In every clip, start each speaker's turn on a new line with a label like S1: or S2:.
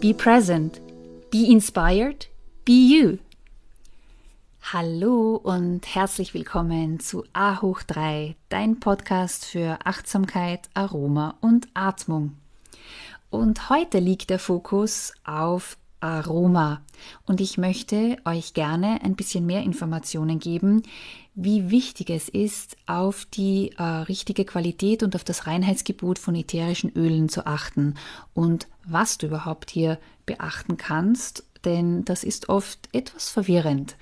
S1: Be present. Be inspired. Be you. Hallo und herzlich willkommen zu A hoch 3, dein Podcast für Achtsamkeit, Aroma und Atmung. Und heute liegt der Fokus auf Aroma. Und ich möchte euch gerne ein bisschen mehr Informationen geben, wie wichtig es ist, auf die äh, richtige Qualität und auf das Reinheitsgebot von ätherischen Ölen zu achten und was du überhaupt hier beachten kannst, denn das ist oft etwas verwirrend.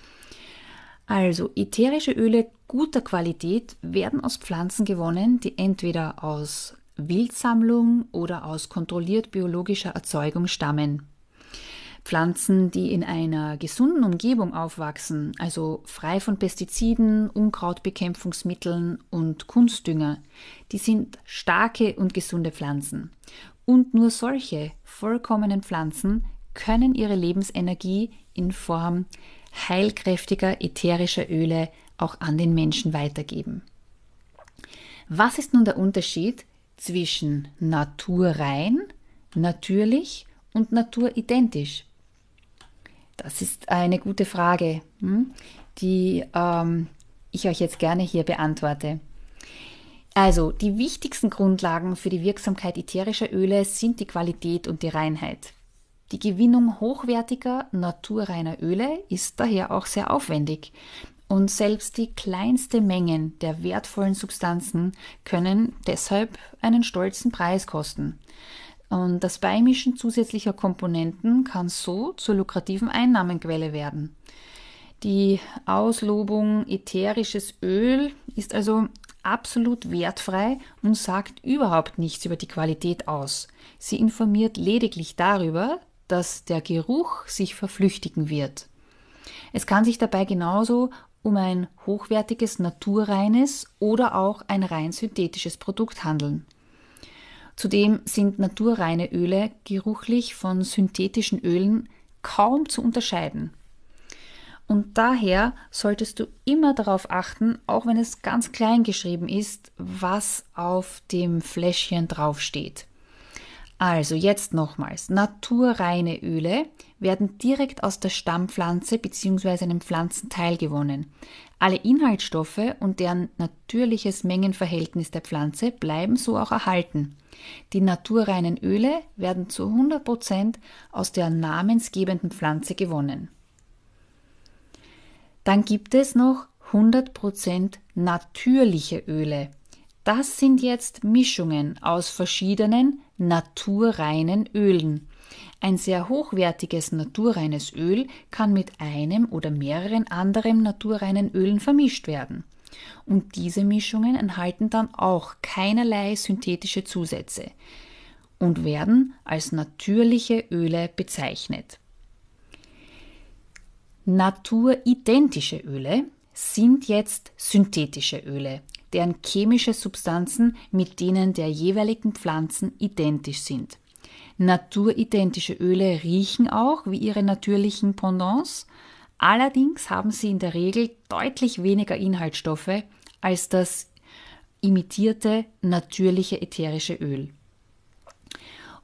S1: Also ätherische Öle guter Qualität werden aus Pflanzen gewonnen, die entweder aus Wildsammlung oder aus kontrolliert biologischer Erzeugung stammen. Pflanzen, die in einer gesunden Umgebung aufwachsen, also frei von Pestiziden, Unkrautbekämpfungsmitteln und Kunstdünger, die sind starke und gesunde Pflanzen. Und nur solche vollkommenen Pflanzen können ihre Lebensenergie in Form heilkräftiger ätherischer Öle auch an den Menschen weitergeben. Was ist nun der Unterschied zwischen naturrein, natürlich und naturidentisch? Das ist eine gute Frage, hm, die ähm, ich euch jetzt gerne hier beantworte. Also, die wichtigsten Grundlagen für die Wirksamkeit ätherischer Öle sind die Qualität und die Reinheit. Die Gewinnung hochwertiger, naturreiner Öle ist daher auch sehr aufwendig. Und selbst die kleinste Mengen der wertvollen Substanzen können deshalb einen stolzen Preis kosten. Und das Beimischen zusätzlicher Komponenten kann so zur lukrativen Einnahmenquelle werden. Die Auslobung ätherisches Öl ist also absolut wertfrei und sagt überhaupt nichts über die Qualität aus. Sie informiert lediglich darüber, dass der Geruch sich verflüchtigen wird. Es kann sich dabei genauso um ein hochwertiges naturreines oder auch ein rein synthetisches Produkt handeln. Zudem sind naturreine Öle geruchlich von synthetischen Ölen kaum zu unterscheiden. Und daher solltest du immer darauf achten, auch wenn es ganz klein geschrieben ist, was auf dem Fläschchen draufsteht. Also jetzt nochmals, naturreine Öle werden direkt aus der Stammpflanze bzw. einem Pflanzenteil gewonnen. Alle Inhaltsstoffe und deren natürliches Mengenverhältnis der Pflanze bleiben so auch erhalten. Die naturreinen Öle werden zu 100% aus der namensgebenden Pflanze gewonnen. Dann gibt es noch 100% natürliche Öle. Das sind jetzt Mischungen aus verschiedenen naturreinen Ölen. Ein sehr hochwertiges naturreines Öl kann mit einem oder mehreren anderen naturreinen Ölen vermischt werden. Und diese Mischungen enthalten dann auch keinerlei synthetische Zusätze und werden als natürliche Öle bezeichnet. Naturidentische Öle sind jetzt synthetische Öle, deren chemische Substanzen mit denen der jeweiligen Pflanzen identisch sind. Naturidentische Öle riechen auch wie ihre natürlichen Pendants, allerdings haben sie in der Regel deutlich weniger Inhaltsstoffe als das imitierte natürliche ätherische Öl.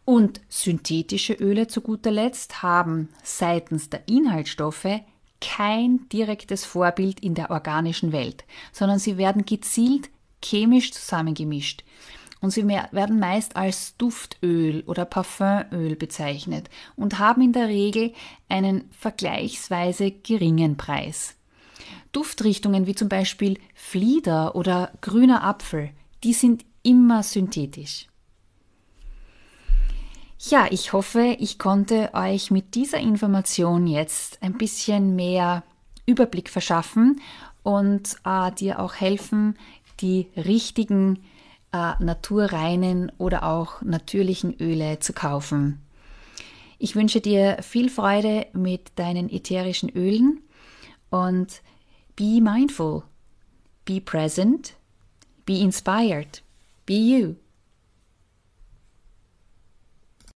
S1: Und synthetische Öle zu guter Letzt haben seitens der Inhaltsstoffe kein direktes Vorbild in der organischen Welt, sondern sie werden gezielt chemisch zusammengemischt. und sie werden meist als Duftöl oder Parfümöl bezeichnet und haben in der Regel einen vergleichsweise geringen Preis. Duftrichtungen wie zum Beispiel Flieder oder grüner Apfel, die sind immer synthetisch. Ja, ich hoffe, ich konnte euch mit dieser Information jetzt ein bisschen mehr Überblick verschaffen und äh, dir auch helfen, die richtigen äh, naturreinen oder auch natürlichen Öle zu kaufen. Ich wünsche dir viel Freude mit deinen ätherischen Ölen und be mindful, be present, be inspired, be you.